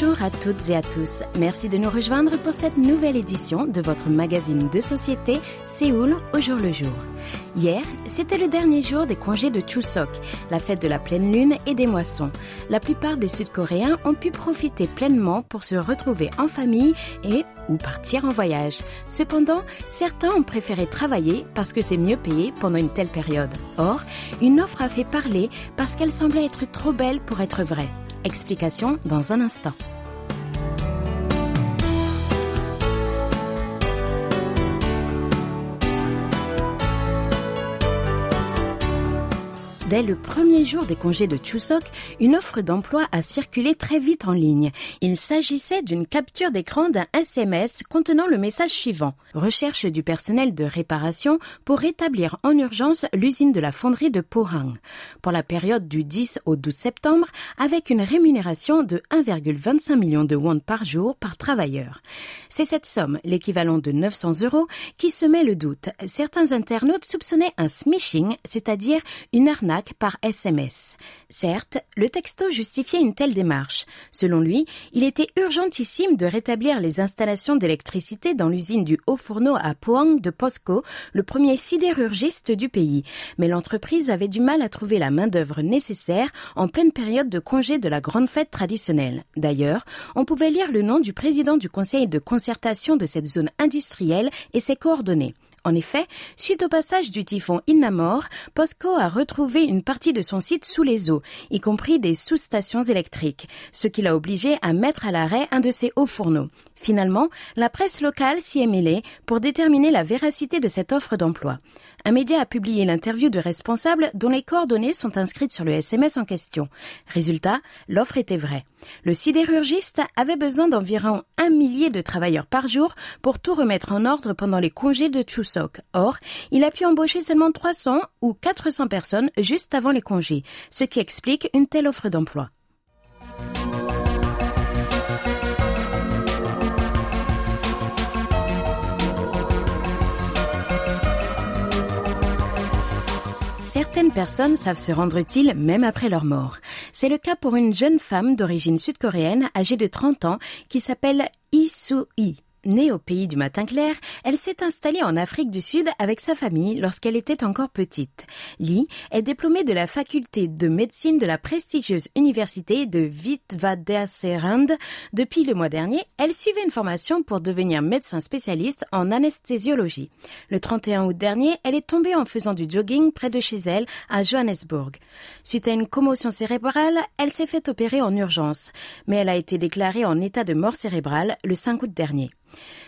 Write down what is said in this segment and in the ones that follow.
Bonjour à toutes et à tous. Merci de nous rejoindre pour cette nouvelle édition de votre magazine de société Séoul au jour le jour. Hier, c'était le dernier jour des congés de Chuseok, la fête de la pleine lune et des moissons. La plupart des Sud-Coréens ont pu profiter pleinement pour se retrouver en famille et ou partir en voyage. Cependant, certains ont préféré travailler parce que c'est mieux payé pendant une telle période. Or, une offre a fait parler parce qu'elle semblait être trop belle pour être vraie. Explication dans un instant. Dès le premier jour des congés de Chuseok, une offre d'emploi a circulé très vite en ligne. Il s'agissait d'une capture d'écran d'un SMS contenant le message suivant. Recherche du personnel de réparation pour rétablir en urgence l'usine de la fonderie de Pohang. Pour la période du 10 au 12 septembre, avec une rémunération de 1,25 million de won par jour par travailleur. C'est cette somme, l'équivalent de 900 euros, qui semait le doute. Certains internautes soupçonnaient un smishing, c'est-à-dire une arnaque par SMS. Certes, le texto justifiait une telle démarche. Selon lui, il était urgentissime de rétablir les installations d'électricité dans l'usine du Haut-Fourneau à Pohang de POSCO, le premier sidérurgiste du pays. Mais l'entreprise avait du mal à trouver la main-d'œuvre nécessaire en pleine période de congé de la grande fête traditionnelle. D'ailleurs, on pouvait lire le nom du président du conseil de concertation de cette zone industrielle et ses coordonnées. En effet, suite au passage du typhon Innamor, POSCO a retrouvé une partie de son site sous les eaux, y compris des sous-stations électriques, ce qui l'a obligé à mettre à l'arrêt un de ses hauts fourneaux. Finalement, la presse locale s'y est mêlée pour déterminer la véracité de cette offre d'emploi. Un média a publié l'interview de responsables dont les coordonnées sont inscrites sur le SMS en question. Résultat, l'offre était vraie. Le sidérurgiste avait besoin d'environ un millier de travailleurs par jour pour tout remettre en ordre pendant les congés de Chuseok. Or, il a pu embaucher seulement 300 ou 400 personnes juste avant les congés, ce qui explique une telle offre d'emploi. Certaines personnes savent se rendre utiles même après leur mort. C'est le cas pour une jeune femme d'origine sud-coréenne âgée de 30 ans qui s'appelle Soo-hee. Née au pays du matin clair, elle s'est installée en Afrique du Sud avec sa famille lorsqu'elle était encore petite. Lee est diplômée de la faculté de médecine de la prestigieuse université de Witwatersrand. Depuis le mois dernier, elle suivait une formation pour devenir médecin spécialiste en anesthésiologie. Le 31 août dernier, elle est tombée en faisant du jogging près de chez elle à Johannesburg. Suite à une commotion cérébrale, elle s'est fait opérer en urgence, mais elle a été déclarée en état de mort cérébrale le 5 août dernier.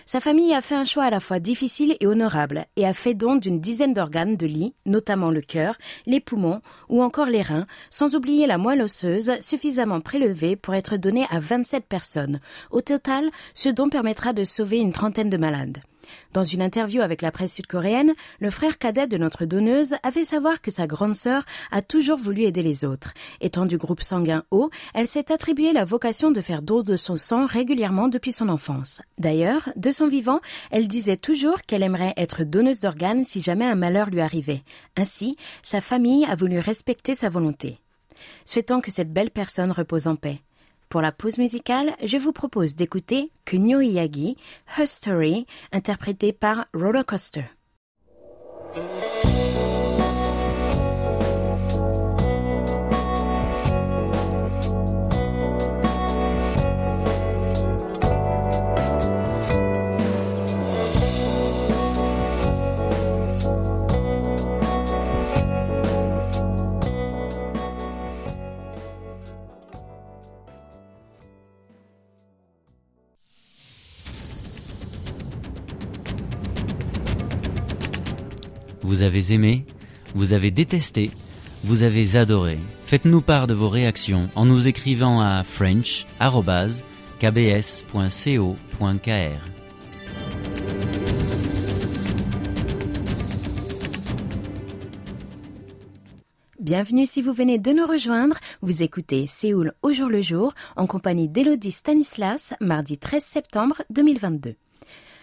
Sa famille a fait un choix à la fois difficile et honorable et a fait don d'une dizaine d'organes de lit, notamment le cœur, les poumons ou encore les reins, sans oublier la moelle osseuse suffisamment prélevée pour être donnée à 27 personnes. Au total, ce don permettra de sauver une trentaine de malades. Dans une interview avec la presse sud-coréenne, le frère cadet de notre donneuse a fait savoir que sa grande sœur a toujours voulu aider les autres. Étant du groupe sanguin O, elle s'est attribuée la vocation de faire don de son sang régulièrement depuis son enfance. D'ailleurs, de son vivant, elle disait toujours qu'elle aimerait être donneuse d'organes si jamais un malheur lui arrivait. Ainsi, sa famille a voulu respecter sa volonté. Souhaitons que cette belle personne repose en paix. Pour la pause musicale, je vous propose d'écouter Kunio Iyagi, Her Story, interprété par Rollercoaster. Vous avez aimé, vous avez détesté, vous avez adoré. Faites-nous part de vos réactions en nous écrivant à french.kbs.co.kr. Bienvenue si vous venez de nous rejoindre. Vous écoutez Séoul au jour le jour en compagnie d'Elodie Stanislas, mardi 13 septembre 2022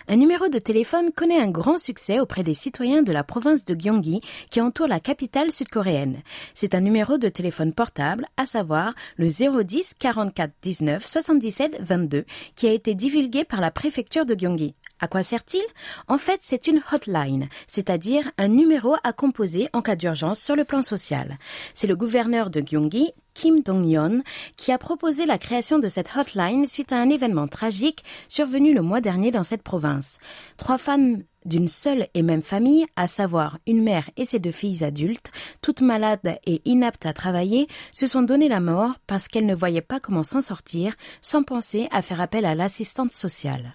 un numéro de téléphone connaît un grand succès auprès des citoyens de la province de Gyeonggi qui entoure la capitale sud-coréenne. C'est un numéro de téléphone portable, à savoir le 010 44 19 77 22, qui a été divulgué par la préfecture de Gyeonggi. À quoi sert-il? En fait, c'est une hotline, c'est-à-dire un numéro à composer en cas d'urgence sur le plan social. C'est le gouverneur de Gyeonggi, Kim Dong-yeon, qui a proposé la création de cette hotline suite à un événement tragique survenu le mois dernier dans cette province. Trois femmes d'une seule et même famille, à savoir une mère et ses deux filles adultes, toutes malades et inaptes à travailler, se sont donné la mort parce qu'elles ne voyaient pas comment s'en sortir sans penser à faire appel à l'assistante sociale.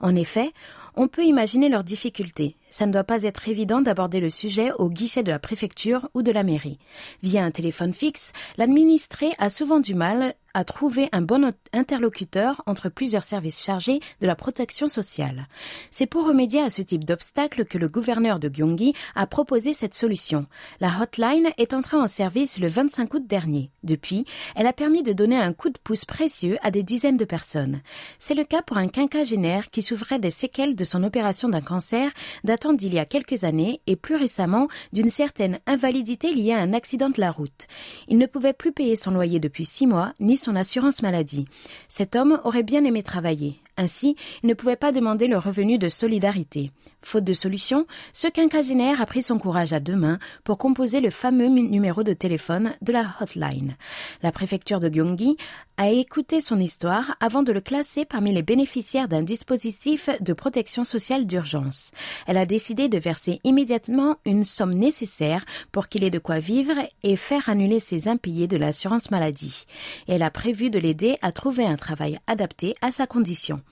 En effet, on peut imaginer leurs difficultés. Ça ne doit pas être évident d'aborder le sujet au guichet de la préfecture ou de la mairie. Via un téléphone fixe, l'administré a souvent du mal à trouver un bon interlocuteur entre plusieurs services chargés de la protection sociale. C'est pour remédier à ce type d'obstacle que le gouverneur de Gyeonggi a proposé cette solution. La hotline est entrée en service le 25 août dernier. Depuis, elle a permis de donner un coup de pouce précieux à des dizaines de personnes. C'est le cas pour un quinquagénaire qui souffrait des séquelles de son opération d'un cancer datant d'il y a quelques années et plus récemment d'une certaine invalidité liée à un accident de la route. Il ne pouvait plus payer son loyer depuis six mois, ni son assurance maladie. Cet homme aurait bien aimé travailler. Ainsi, il ne pouvait pas demander le revenu de solidarité. Faute de solution, ce quinquagénaire a pris son courage à deux mains pour composer le fameux numéro de téléphone de la hotline. La préfecture de Gyeonggi a écouté son histoire avant de le classer parmi les bénéficiaires d'un dispositif de protection sociale d'urgence. Elle a décidé de verser immédiatement une somme nécessaire pour qu'il ait de quoi vivre et faire annuler ses impayés de l'assurance maladie. Elle a prévu de l'aider à trouver un travail adapté à sa condition.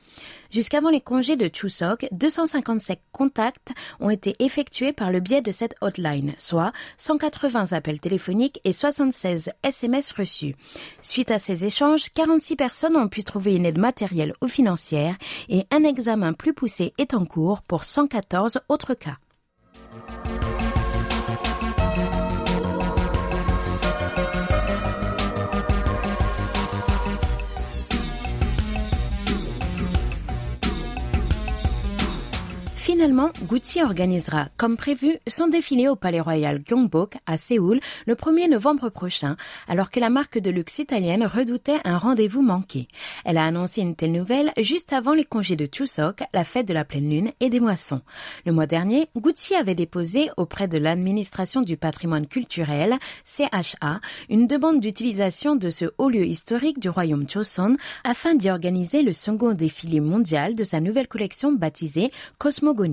Jusqu'avant les congés de Chuseok, 257 contacts ont été effectués par le biais de cette hotline, soit 180 appels téléphoniques et 76 SMS reçus. Suite à ces échanges, 46 personnes ont pu trouver une aide matérielle ou financière et un examen plus poussé est en cours pour 114 autres cas. Finalement, Gucci organisera, comme prévu, son défilé au Palais Royal Gyeongbok à Séoul le 1er novembre prochain, alors que la marque de luxe italienne redoutait un rendez-vous manqué. Elle a annoncé une telle nouvelle juste avant les congés de Chuseok, la fête de la pleine lune et des moissons. Le mois dernier, Gucci avait déposé auprès de l'administration du patrimoine culturel, CHA, une demande d'utilisation de ce haut lieu historique du royaume Joseon afin d'y organiser le second défilé mondial de sa nouvelle collection baptisée Cosmogonie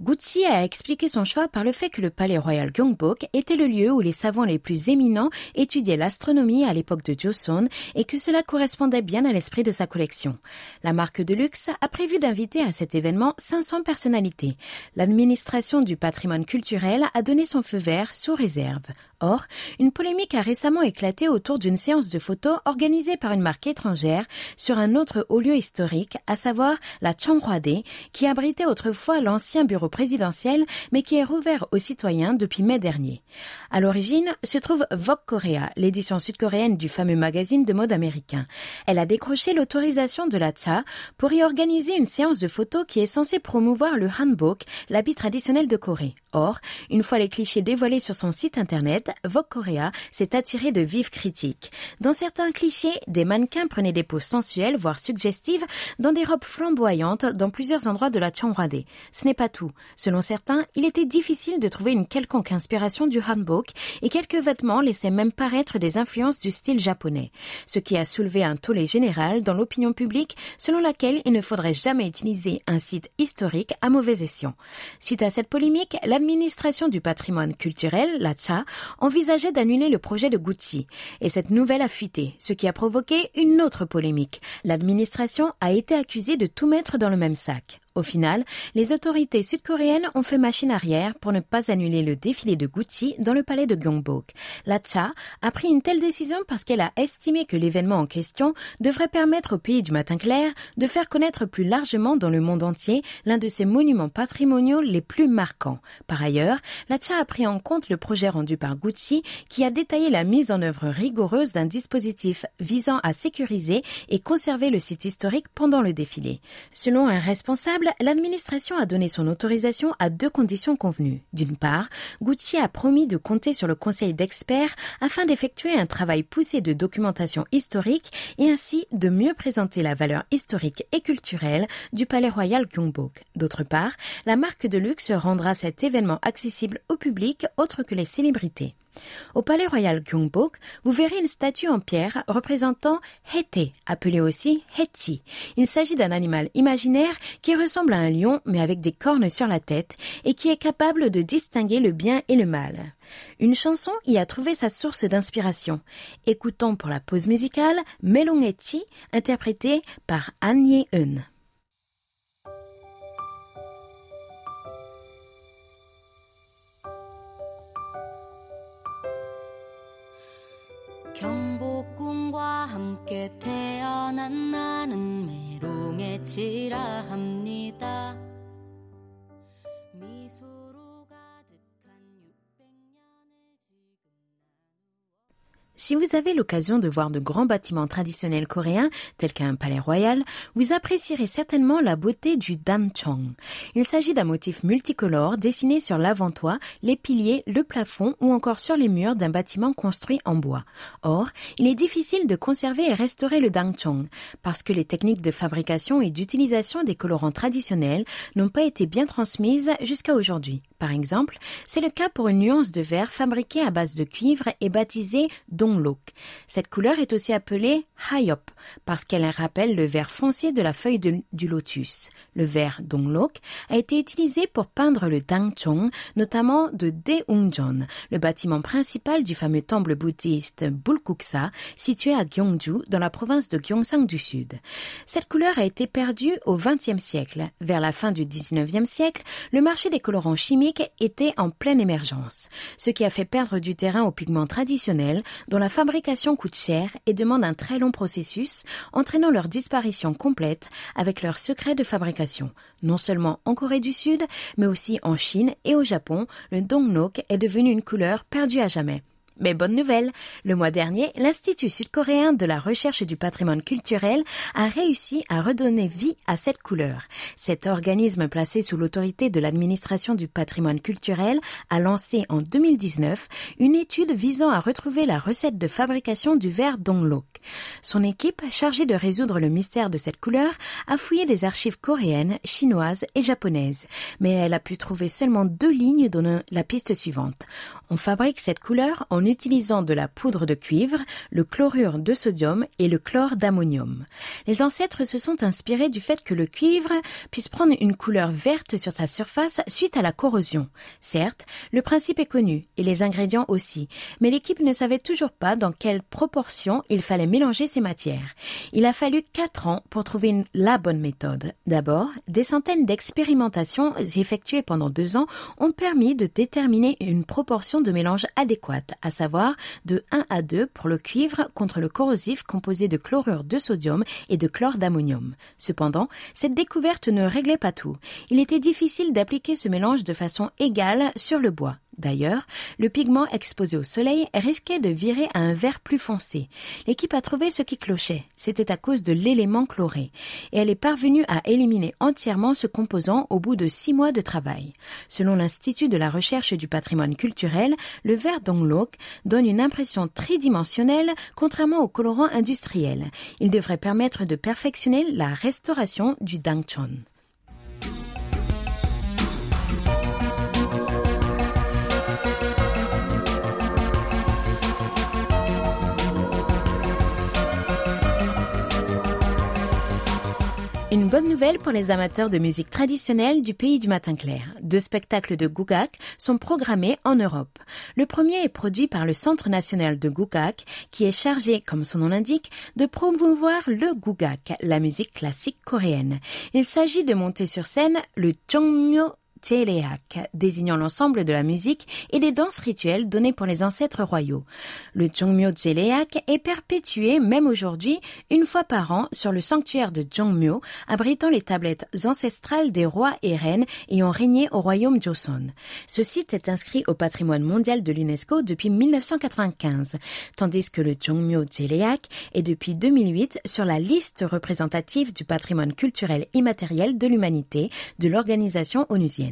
Gucci a expliqué son choix par le fait que le palais royal Gyeongbok était le lieu où les savants les plus éminents étudiaient l'astronomie à l'époque de Joseon et que cela correspondait bien à l'esprit de sa collection. La marque de luxe a prévu d'inviter à cet événement 500 personnalités. L'administration du patrimoine culturel a donné son feu vert sous réserve. Or, une polémique a récemment éclaté autour d'une séance de photos organisée par une marque étrangère sur un autre haut lieu historique, à savoir la Changhwade, qui abritait autrefois l'ancien bureau présidentiel, mais qui est rouvert aux citoyens depuis mai dernier. À l'origine se trouve Vogue Korea, l'édition sud-coréenne du fameux magazine de mode américain. Elle a décroché l'autorisation de la Cha pour y organiser une séance de photos qui est censée promouvoir le hanbok, l'habit traditionnel de Corée. Or, une fois les clichés dévoilés sur son site internet, Vogue Korea s'est attiré de vives critiques. Dans certains clichés, des mannequins prenaient des poses sensuelles, voire suggestives, dans des robes flamboyantes dans plusieurs endroits de la Changhwade. Ce n'est pas tout. Selon certains, il était difficile de trouver une quelconque inspiration du hanbok et quelques vêtements laissaient même paraître des influences du style japonais. Ce qui a soulevé un tollé général dans l'opinion publique selon laquelle il ne faudrait jamais utiliser un site historique à mauvais escient. Suite à cette polémique, l'administration du patrimoine culturel, la CHA, envisageait d'annuler le projet de Gucci. Et cette nouvelle a fuité, ce qui a provoqué une autre polémique. L'administration a été accusée de tout mettre dans le même sac. Au final, les autorités sud-coréennes ont fait machine arrière pour ne pas annuler le défilé de Gucci dans le palais de Gyeongbok. La Cha a pris une telle décision parce qu'elle a estimé que l'événement en question devrait permettre au pays du matin clair de faire connaître plus largement dans le monde entier l'un de ses monuments patrimoniaux les plus marquants. Par ailleurs, la Cha a pris en compte le projet rendu par Gucci qui a détaillé la mise en œuvre rigoureuse d'un dispositif visant à sécuriser et conserver le site historique pendant le défilé. Selon un responsable, l'administration a donné son autorisation à deux conditions convenues. D'une part, Gucci a promis de compter sur le conseil d'experts afin d'effectuer un travail poussé de documentation historique et ainsi de mieux présenter la valeur historique et culturelle du palais royal Gyeongbok. D'autre part, la marque de luxe rendra cet événement accessible au public autre que les célébrités. Au palais royal Gyeongbok, vous verrez une statue en pierre représentant Hete, appelée aussi Heti. Il s'agit d'un animal imaginaire qui ressemble à un lion mais avec des cornes sur la tête et qui est capable de distinguer le bien et le mal. Une chanson y a trouvé sa source d'inspiration. Écoutons pour la pause musicale Melong Heti, interprété par Ye-eun. 함께 태어난 나는 메롱해지라 합니다. Si vous avez l'occasion de voir de grands bâtiments traditionnels coréens, tels qu'un palais royal, vous apprécierez certainement la beauté du danchong. Il s'agit d'un motif multicolore dessiné sur l'avant-toit, les piliers, le plafond ou encore sur les murs d'un bâtiment construit en bois. Or, il est difficile de conserver et restaurer le danchong parce que les techniques de fabrication et d'utilisation des colorants traditionnels n'ont pas été bien transmises jusqu'à aujourd'hui. Par exemple, c'est le cas pour une nuance de vert fabriquée à base de cuivre et baptisée Cette couleur est aussi appelée hayop parce qu'elle rappelle le vert foncé de la feuille du lotus. Le vert donglok a été utilisé pour peindre le dangchong, notamment de Daeungjeon, le bâtiment principal du fameux temple bouddhiste Bulguksa, situé à Gyeongju, dans la province de Gyeongsang du Sud. Cette couleur a été perdue au XXe siècle. Vers la fin du XIXe siècle, le marché des colorants chimiques était en pleine émergence, ce qui a fait perdre du terrain aux pigments traditionnels dont la fabrication coûte cher et demande un très long processus, entraînant leur disparition complète avec leur secret de fabrication. Non seulement en Corée du Sud, mais aussi en Chine et au Japon, le dongnok est devenu une couleur perdue à jamais. Mais bonne nouvelle, le mois dernier, l'Institut sud-coréen de la recherche du patrimoine culturel a réussi à redonner vie à cette couleur. Cet organisme placé sous l'autorité de l'administration du patrimoine culturel a lancé en 2019 une étude visant à retrouver la recette de fabrication du verre Donglok. Son équipe, chargée de résoudre le mystère de cette couleur, a fouillé des archives coréennes, chinoises et japonaises, mais elle a pu trouver seulement deux lignes donnant la piste suivante. On fabrique cette couleur en utilisant de la poudre de cuivre, le chlorure de sodium et le chlore d'ammonium. Les ancêtres se sont inspirés du fait que le cuivre puisse prendre une couleur verte sur sa surface suite à la corrosion. Certes, le principe est connu et les ingrédients aussi, mais l'équipe ne savait toujours pas dans quelle proportion il fallait mélanger ces matières. Il a fallu quatre ans pour trouver la bonne méthode. D'abord, des centaines d'expérimentations effectuées pendant deux ans ont permis de déterminer une proportion de mélange adéquate, à savoir de 1 à 2 pour le cuivre contre le corrosif composé de chlorure de sodium et de chlore d'ammonium. Cependant, cette découverte ne réglait pas tout. Il était difficile d'appliquer ce mélange de façon égale sur le bois. D'ailleurs, le pigment exposé au soleil risquait de virer à un vert plus foncé. L'équipe a trouvé ce qui clochait. C'était à cause de l'élément chloré. Et elle est parvenue à éliminer entièrement ce composant au bout de six mois de travail. Selon l'Institut de la recherche du patrimoine culturel, le vert Donglok donne une impression tridimensionnelle contrairement au colorant industriel. Il devrait permettre de perfectionner la restauration du Dangchon. Une bonne nouvelle pour les amateurs de musique traditionnelle du pays du matin clair. Deux spectacles de Gugak sont programmés en Europe. Le premier est produit par le Centre national de Gugak, qui est chargé, comme son nom l'indique, de promouvoir le Gugak, la musique classique coréenne. Il s'agit de monter sur scène le Jongmyo Tjereak, désignant l'ensemble de la musique et des danses rituelles données pour les ancêtres royaux. Le Jongmyo Tjereak est perpétué même aujourd'hui une fois par an sur le sanctuaire de Jongmyo, abritant les tablettes ancestrales des rois et reines ayant régné au royaume Joseon. Ce site est inscrit au patrimoine mondial de l'UNESCO depuis 1995, tandis que le Jongmyo Tjereak est depuis 2008 sur la liste représentative du patrimoine culturel immatériel de l'humanité de l'organisation onusienne.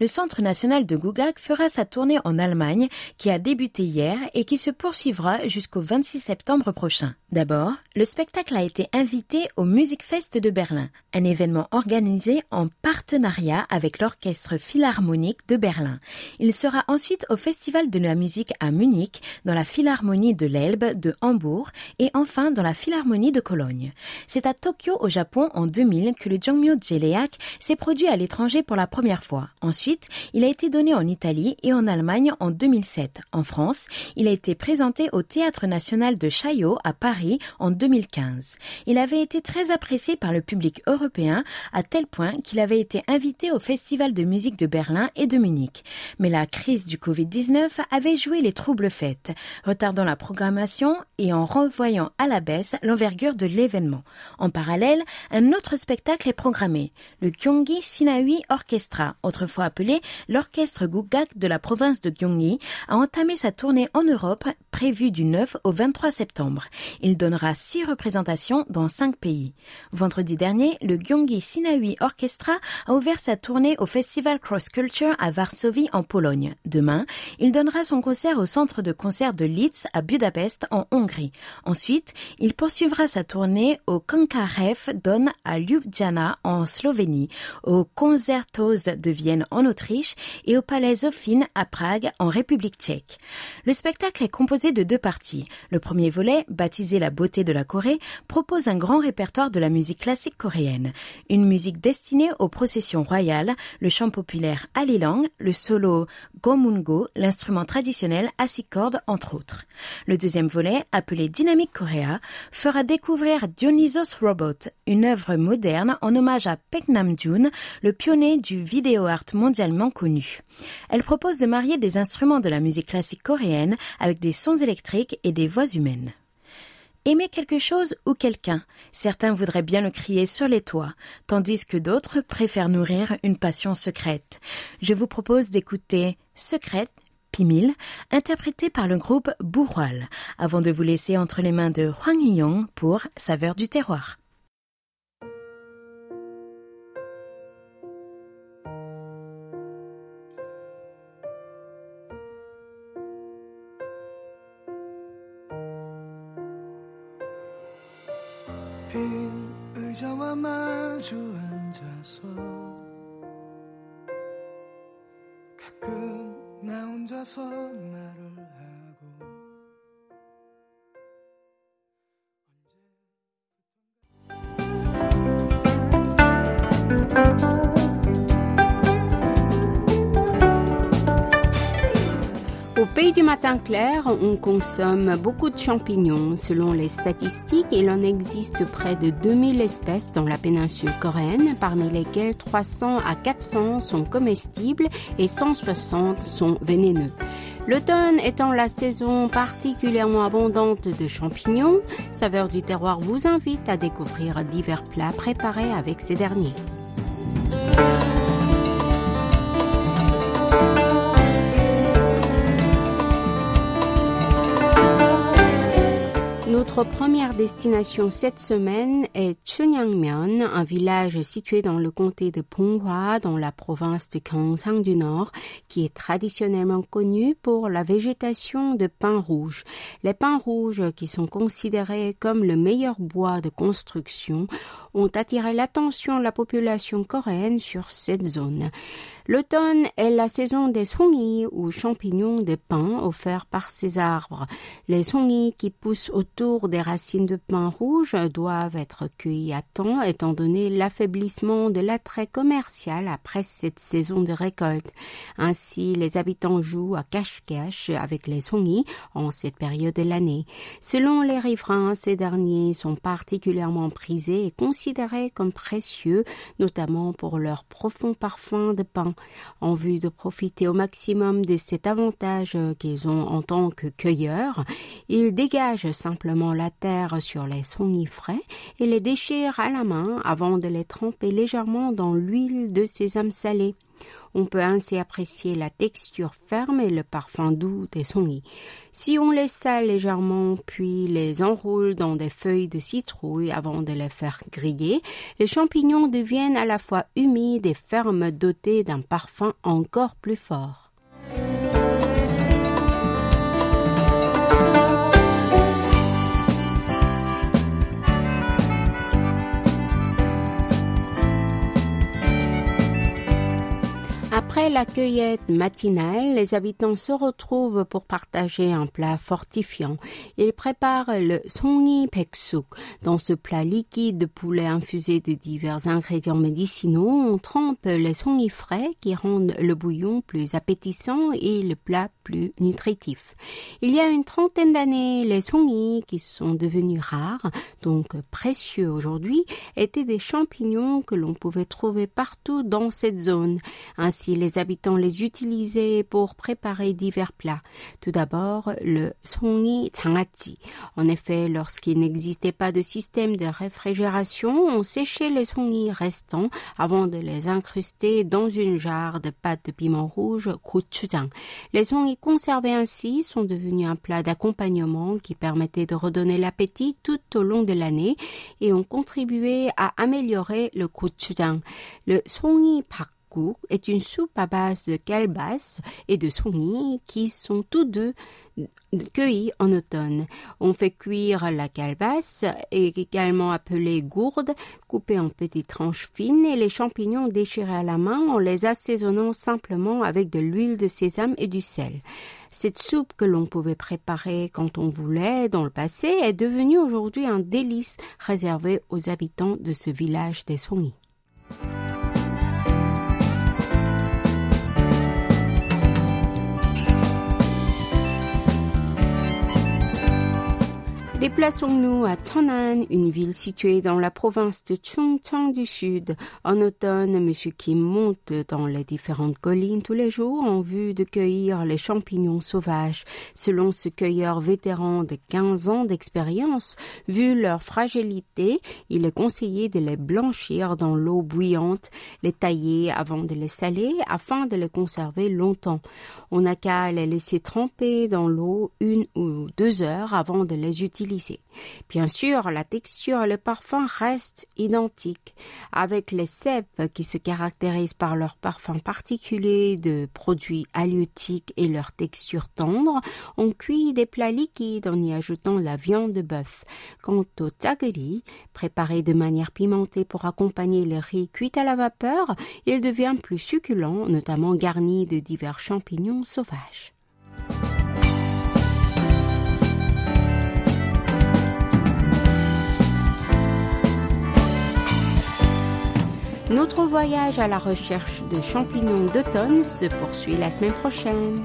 Le Centre national de Gugak fera sa tournée en Allemagne qui a débuté hier et qui se poursuivra jusqu'au 26 septembre prochain. D'abord, le spectacle a été invité au Music Fest de Berlin, un événement organisé en partenariat avec l'Orchestre Philharmonique de Berlin. Il sera ensuite au Festival de la musique à Munich, dans la Philharmonie de l'Elbe de Hambourg et enfin dans la Philharmonie de Cologne. C'est à Tokyo au Japon en 2000 que le Jongmyo Jeleak s'est produit à l'étranger pour la première fois. Ensuite, il a été donné en Italie et en Allemagne en 2007. En France, il a été présenté au Théâtre national de Chaillot à Paris en 2015. Il avait été très apprécié par le public européen à tel point qu'il avait été invité au Festival de musique de Berlin et de Munich. Mais la crise du Covid-19 avait joué les troubles faits, retardant la programmation et en renvoyant à la baisse l'envergure de l'événement. En parallèle, un autre spectacle est programmé, le Gyeonggi Sinawi Orchestra, autrefois appelé l'Orchestre Gugak de la province de Gyeonggi, a entamé sa tournée en Europe prévue du 9 au 23 septembre. Il donnera six représentations dans cinq pays. Vendredi dernier, le Gyeonggi Sinawi Orchestra a ouvert sa tournée au Festival Cross Culture à Varsovie en Pologne. Demain, il donnera son concert au centre de concert de Leeds à Budapest en Hongrie. Ensuite, il poursuivra sa tournée au Kankarev Don à Ljubljana en Slovénie, au Concertos de Vienne en Autriche et au Palais Zofin à Prague en République tchèque. Le spectacle est composé de deux parties. Le premier volet, baptisé La beauté de la Corée, propose un grand répertoire de la musique classique coréenne. Une musique destinée aux processions royales, le chant populaire Alilang, le solo Gomungo, l'instrument traditionnel à six cordes entre autres. Le deuxième volet, appelé Dynamique Korea, fera découvrir Dionysos Robot, une œuvre moderne en hommage à Paek Nam-jun, le pionnier du vidéo art mondialement connue. Elle propose de marier des instruments de la musique classique coréenne avec des sons électriques et des voix humaines. Aimer quelque chose ou quelqu'un, certains voudraient bien le crier sur les toits, tandis que d'autres préfèrent nourrir une passion secrète. Je vous propose d'écouter Secrète Pimil, interprété par le groupe Bourroil, avant de vous laisser entre les mains de Hwang Hee-yong pour Saveur du terroir. Pays du matin clair, on consomme beaucoup de champignons. Selon les statistiques, il en existe près de 2000 espèces dans la péninsule coréenne, parmi lesquelles 300 à 400 sont comestibles et 160 sont vénéneux. L'automne étant la saison particulièrement abondante de champignons, Saveur du terroir vous invite à découvrir divers plats préparés avec ces derniers. Notre première destination cette semaine est Chunyangmyeon, un village situé dans le comté de Ponghwa, dans la province de Gyeongsang du Nord, qui est traditionnellement connu pour la végétation de pins rouges. Les pins rouges, qui sont considérés comme le meilleur bois de construction, ont attiré l'attention de la population coréenne sur cette zone. L'automne est la saison des songi ou champignons de pin offerts par ces arbres. Les songi qui poussent autour des racines de pin rouge doivent être cueillis à temps étant donné l'affaiblissement de l'attrait commercial après cette saison de récolte. Ainsi, les habitants jouent à cache-cache avec les songi en cette période de l'année. Selon les riverains, ces derniers sont particulièrement prisés et considérés comme précieux, notamment pour leur profond parfum de pain en vue de profiter au maximum de cet avantage qu'ils ont en tant que cueilleurs, ils dégagent simplement la terre sur les sonnis frais et les déchirent à la main avant de les tremper légèrement dans l'huile de sésame salé. On peut ainsi apprécier la texture ferme et le parfum doux des sonnis. Si on les sale légèrement puis les enroule dans des feuilles de citrouille avant de les faire griller, les champignons deviennent à la fois humides et fermes dotés d'un parfum encore plus fort. Après la cueillette matinale, les habitants se retrouvent pour partager un plat fortifiant. Ils préparent le songi peksuk. Dans ce plat liquide de poulet infusé de divers ingrédients médicinaux, on trempe les songi frais qui rendent le bouillon plus appétissant et le plat plus nutritif. Il y a une trentaine d'années, les songi, qui sont devenus rares, donc précieux aujourd'hui, étaient des champignons que l'on pouvait trouver partout dans cette zone. Ainsi, les les habitants les utilisaient pour préparer divers plats. Tout d'abord, le songi changachi. En effet, lorsqu'il n'existait pas de système de réfrigération, on séchait les songi restants avant de les incruster dans une jarre de pâte de piment rouge gochujang. Les songi conservés ainsi sont devenus un plat d'accompagnement qui permettait de redonner l'appétit tout au long de l'année et ont contribué à améliorer le gochujang. Le songi pak est une soupe à base de calebasse et de souris qui sont tous deux cueillis en automne. On fait cuire la calebasse, également appelée gourde, coupée en petites tranches fines, et les champignons déchirés à la main en les assaisonnant simplement avec de l'huile de sésame et du sel. Cette soupe que l'on pouvait préparer quand on voulait dans le passé est devenue aujourd'hui un délice réservé aux habitants de ce village des Songi. Déplaçons-nous à Cheonan, une ville située dans la province de Chungcheong du Sud. En automne, M. Kim monte dans les différentes collines tous les jours en vue de cueillir les champignons sauvages. Selon ce cueilleur vétéran de 15 ans d'expérience, vu leur fragilité, il est conseillé de les blanchir dans l'eau bouillante, les tailler avant de les saler afin de les conserver longtemps. On n'a qu'à les laisser tremper dans l'eau une ou deux heures avant de les utiliser Bien sûr, la texture et le parfum restent identiques. Avec les cèpes qui se caractérisent par leur parfum particulier de produits halieutiques et leur texture tendre, on cuit des plats liquides en y ajoutant la viande de bœuf. Quant au tagiri, préparé de manière pimentée pour accompagner le riz cuit à la vapeur, il devient plus succulent, notamment garni de divers champignons sauvages. Notre voyage à la recherche de champignons d'automne se poursuit la semaine prochaine.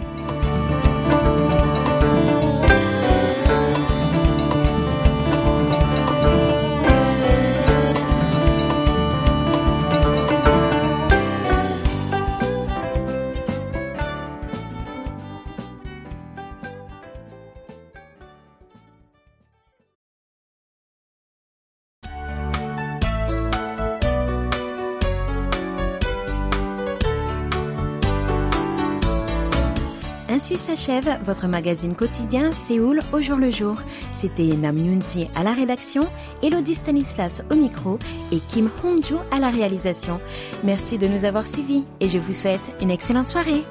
Ainsi s'achève votre magazine quotidien Séoul au jour le jour. C'était Nam Yoonji à la rédaction, Elodie Stanislas au micro et Kim Hongju à la réalisation. Merci de nous avoir suivis et je vous souhaite une excellente soirée.